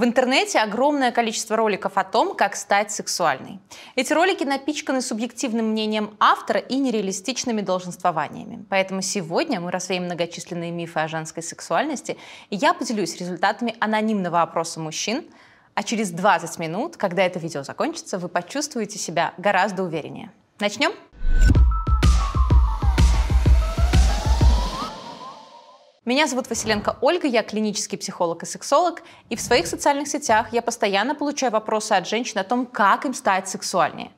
В интернете огромное количество роликов о том, как стать сексуальной. Эти ролики напичканы субъективным мнением автора и нереалистичными долженствованиями. Поэтому сегодня мы развеем многочисленные мифы о женской сексуальности, и я поделюсь результатами анонимного опроса мужчин, а через 20 минут, когда это видео закончится, вы почувствуете себя гораздо увереннее. Начнем? Меня зовут Василенко Ольга, я клинический психолог и сексолог, и в своих социальных сетях я постоянно получаю вопросы от женщин о том, как им стать сексуальнее.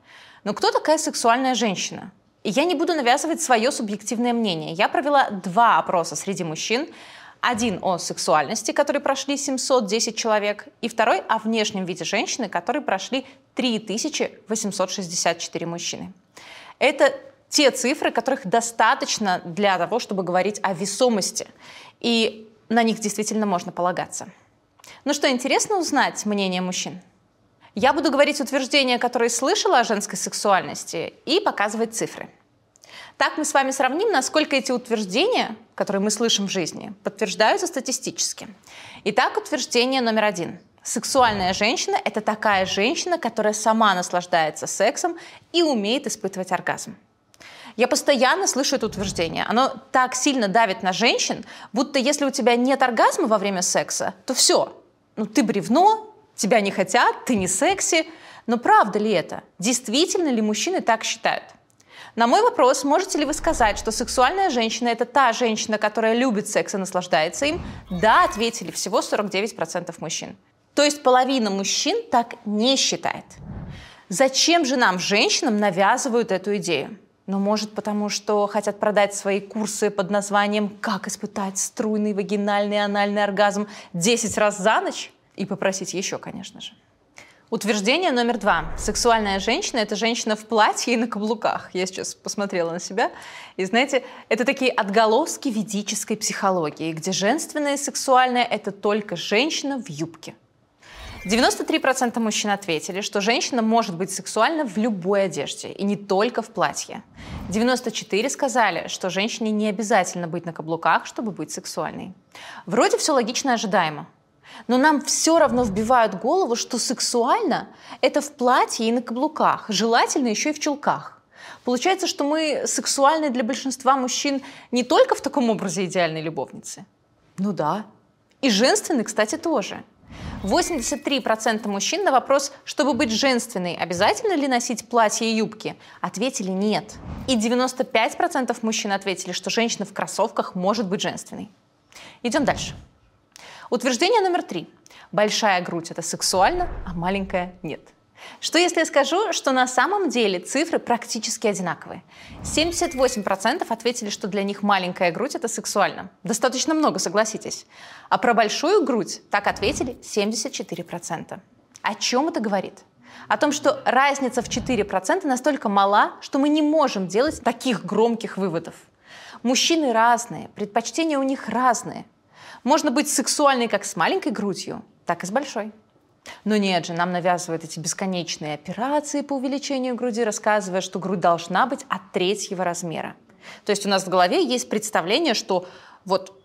Но кто такая сексуальная женщина? И я не буду навязывать свое субъективное мнение. Я провела два опроса среди мужчин. Один о сексуальности, который прошли 710 человек, и второй о внешнем виде женщины, который прошли 3864 мужчины. Это те цифры, которых достаточно для того, чтобы говорить о весомости. И на них действительно можно полагаться. Ну что, интересно узнать мнение мужчин? Я буду говорить утверждения, которые слышала о женской сексуальности, и показывать цифры. Так мы с вами сравним, насколько эти утверждения, которые мы слышим в жизни, подтверждаются статистически. Итак, утверждение номер один. Сексуальная женщина – это такая женщина, которая сама наслаждается сексом и умеет испытывать оргазм. Я постоянно слышу это утверждение. Оно так сильно давит на женщин, будто если у тебя нет оргазма во время секса, то все. Ну, ты бревно, тебя не хотят, ты не секси. Но правда ли это? Действительно ли мужчины так считают? На мой вопрос, можете ли вы сказать, что сексуальная женщина – это та женщина, которая любит секс и наслаждается им? Да, ответили всего 49% мужчин. То есть половина мужчин так не считает. Зачем же нам, женщинам, навязывают эту идею? Но может потому, что хотят продать свои курсы под названием «Как испытать струйный вагинальный анальный оргазм 10 раз за ночь?» и попросить еще, конечно же. Утверждение номер два. Сексуальная женщина – это женщина в платье и на каблуках. Я сейчас посмотрела на себя. И знаете, это такие отголоски ведической психологии, где женственное и сексуальное – это только женщина в юбке. 93% мужчин ответили, что женщина может быть сексуальна в любой одежде, и не только в платье. 94% сказали, что женщине не обязательно быть на каблуках, чтобы быть сексуальной. Вроде все логично и ожидаемо. Но нам все равно вбивают голову, что сексуально – это в платье и на каблуках, желательно еще и в чулках. Получается, что мы сексуальны для большинства мужчин не только в таком образе идеальной любовницы. Ну да. И женственны, кстати, тоже – 83% мужчин на вопрос, чтобы быть женственной, обязательно ли носить платье и юбки, ответили нет. И 95% мужчин ответили, что женщина в кроссовках может быть женственной. Идем дальше. Утверждение номер три. Большая грудь – это сексуально, а маленькая – нет. Что если я скажу, что на самом деле цифры практически одинаковые? 78% ответили, что для них маленькая грудь – это сексуально. Достаточно много, согласитесь. А про большую грудь так ответили 74%. О чем это говорит? О том, что разница в 4% настолько мала, что мы не можем делать таких громких выводов. Мужчины разные, предпочтения у них разные. Можно быть сексуальной как с маленькой грудью, так и с большой. Но нет же, нам навязывают эти бесконечные операции по увеличению груди, рассказывая, что грудь должна быть от третьего размера. То есть у нас в голове есть представление, что вот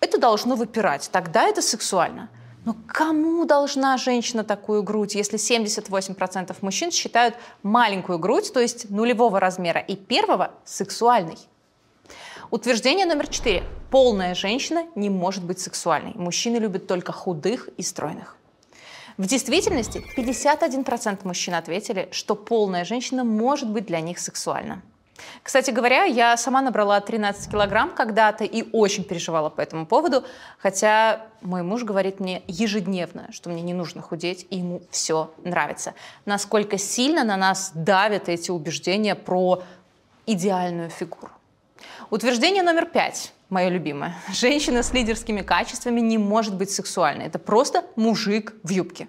это должно выпирать, тогда это сексуально. Но кому должна женщина такую грудь, если 78% мужчин считают маленькую грудь, то есть нулевого размера, и первого сексуальной? Утверждение номер четыре. Полная женщина не может быть сексуальной. Мужчины любят только худых и стройных. В действительности 51% мужчин ответили, что полная женщина может быть для них сексуальна. Кстати говоря, я сама набрала 13 килограмм когда-то и очень переживала по этому поводу, хотя мой муж говорит мне ежедневно, что мне не нужно худеть, и ему все нравится. Насколько сильно на нас давят эти убеждения про идеальную фигуру. Утверждение номер пять, мое любимое. Женщина с лидерскими качествами не может быть сексуальной. Это просто мужик в юбке.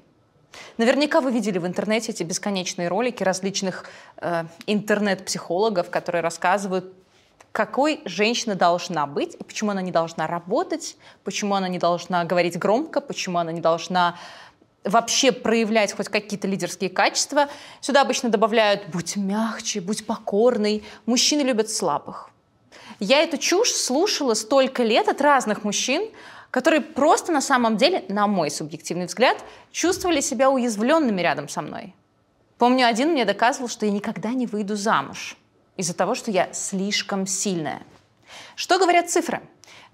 Наверняка вы видели в интернете эти бесконечные ролики различных э, интернет-психологов, которые рассказывают, какой женщина должна быть и почему она не должна работать, почему она не должна говорить громко, почему она не должна вообще проявлять хоть какие-то лидерские качества. Сюда обычно добавляют «будь мягче», «будь покорный». Мужчины любят слабых. Я эту чушь слушала столько лет от разных мужчин, которые просто на самом деле, на мой субъективный взгляд, чувствовали себя уязвленными рядом со мной. Помню, один мне доказывал, что я никогда не выйду замуж из-за того, что я слишком сильная. Что говорят цифры?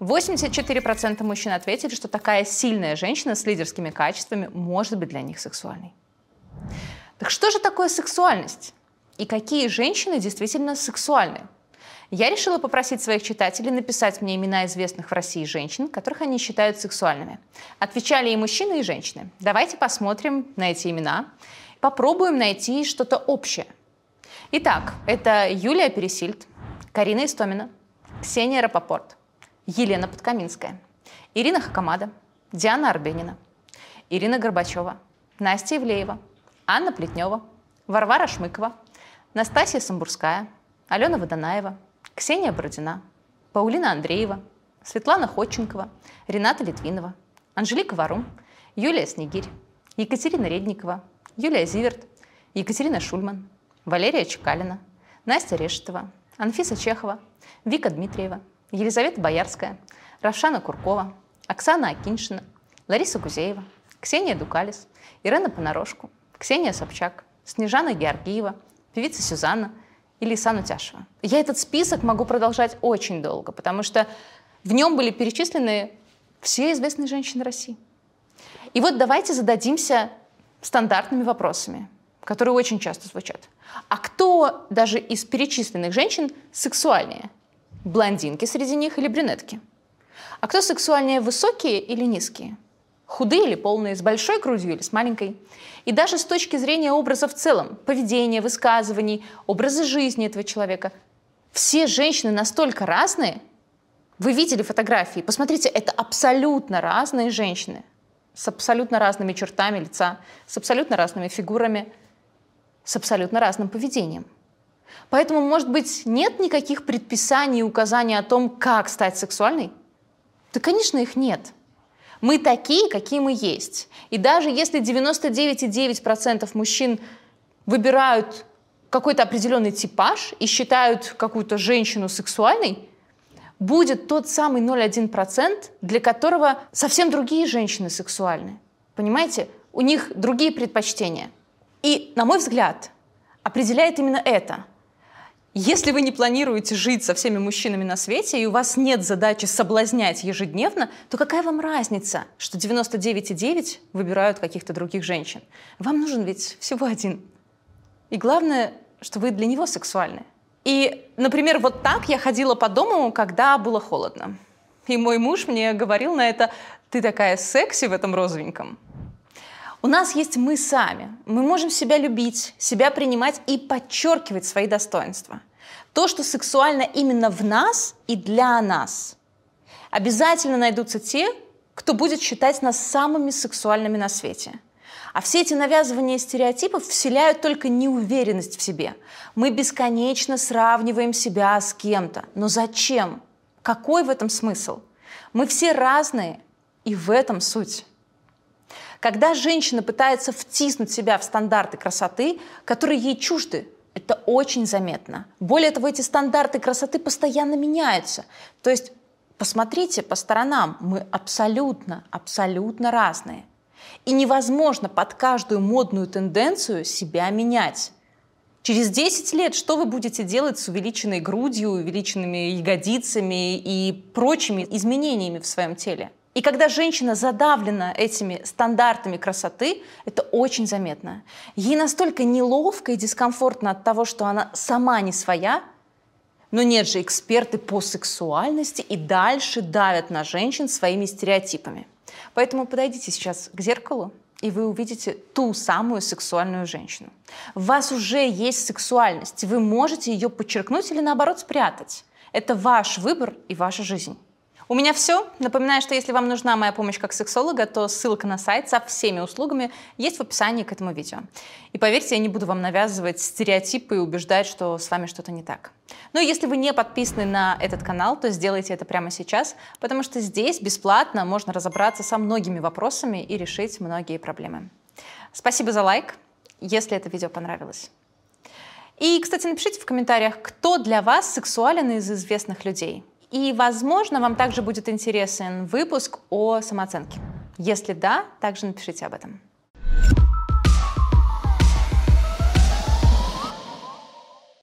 84% мужчин ответили, что такая сильная женщина с лидерскими качествами может быть для них сексуальной. Так что же такое сексуальность? И какие женщины действительно сексуальны? Я решила попросить своих читателей написать мне имена известных в России женщин, которых они считают сексуальными. Отвечали и мужчины, и женщины. Давайте посмотрим на эти имена. Попробуем найти что-то общее. Итак, это Юлия Пересильд, Карина Истомина, Ксения Рапопорт, Елена Подкаминская, Ирина Хакамада, Диана Арбенина, Ирина Горбачева, Настя Ивлеева, Анна Плетнева, Варвара Шмыкова, Настасья Самбурская, Алена Водонаева, Ксения Бородина, Паулина Андреева, Светлана Ходченкова, Рената Литвинова, Анжелика Варум, Юлия Снегирь, Екатерина Редникова, Юлия Зиверт, Екатерина Шульман, Валерия Чекалина, Настя Решетова, Анфиса Чехова, Вика Дмитриева, Елизавета Боярская, Равшана Куркова, Оксана Акиншина, Лариса Гузеева, Ксения Дукалис, Ирена Понарошку, Ксения Собчак, Снежана Георгиева, певица Сюзанна и Лисану Тяшева. Я этот список могу продолжать очень долго, потому что в нем были перечислены все известные женщины России. И вот давайте зададимся стандартными вопросами, которые очень часто звучат. А кто даже из перечисленных женщин сексуальнее? Блондинки среди них или брюнетки? А кто сексуальнее, высокие или низкие? Худые или полные, с большой грудью или с маленькой? И даже с точки зрения образа в целом, поведения, высказываний, образа жизни этого человека, все женщины настолько разные. Вы видели фотографии, посмотрите, это абсолютно разные женщины с абсолютно разными чертами лица, с абсолютно разными фигурами, с абсолютно разным поведением. Поэтому, может быть, нет никаких предписаний и указаний о том, как стать сексуальной? Да, конечно, их нет. Мы такие, какие мы есть. И даже если 99,9% мужчин выбирают какой-то определенный типаж и считают какую-то женщину сексуальной, будет тот самый 0,1%, для которого совсем другие женщины сексуальны. Понимаете? У них другие предпочтения. И, на мой взгляд, определяет именно это. Если вы не планируете жить со всеми мужчинами на свете, и у вас нет задачи соблазнять ежедневно, то какая вам разница, что 99,9 выбирают каких-то других женщин? Вам нужен ведь всего один. И главное, что вы для него сексуальны. И, например, вот так я ходила по дому, когда было холодно. И мой муж мне говорил на это, ты такая секси в этом розовеньком. У нас есть мы сами. Мы можем себя любить, себя принимать и подчеркивать свои достоинства. То, что сексуально именно в нас и для нас. Обязательно найдутся те, кто будет считать нас самыми сексуальными на свете – а все эти навязывания стереотипов вселяют только неуверенность в себе. Мы бесконечно сравниваем себя с кем-то. Но зачем? Какой в этом смысл? Мы все разные, и в этом суть. Когда женщина пытается втиснуть себя в стандарты красоты, которые ей чужды, это очень заметно. Более того, эти стандарты красоты постоянно меняются. То есть посмотрите по сторонам, мы абсолютно, абсолютно разные. И невозможно под каждую модную тенденцию себя менять. Через 10 лет что вы будете делать с увеличенной грудью, увеличенными ягодицами и прочими изменениями в своем теле? И когда женщина задавлена этими стандартами красоты, это очень заметно. Ей настолько неловко и дискомфортно от того, что она сама не своя, но нет же, эксперты по сексуальности и дальше давят на женщин своими стереотипами. Поэтому подойдите сейчас к зеркалу, и вы увидите ту самую сексуальную женщину. В вас уже есть сексуальность, вы можете ее подчеркнуть или наоборот спрятать. Это ваш выбор и ваша жизнь. У меня все. Напоминаю, что если вам нужна моя помощь как сексолога, то ссылка на сайт со всеми услугами есть в описании к этому видео. И поверьте, я не буду вам навязывать стереотипы и убеждать, что с вами что-то не так. Но если вы не подписаны на этот канал, то сделайте это прямо сейчас, потому что здесь бесплатно можно разобраться со многими вопросами и решить многие проблемы. Спасибо за лайк, если это видео понравилось. И, кстати, напишите в комментариях, кто для вас сексуален из известных людей. И, возможно, вам также будет интересен выпуск о самооценке. Если да, также напишите об этом.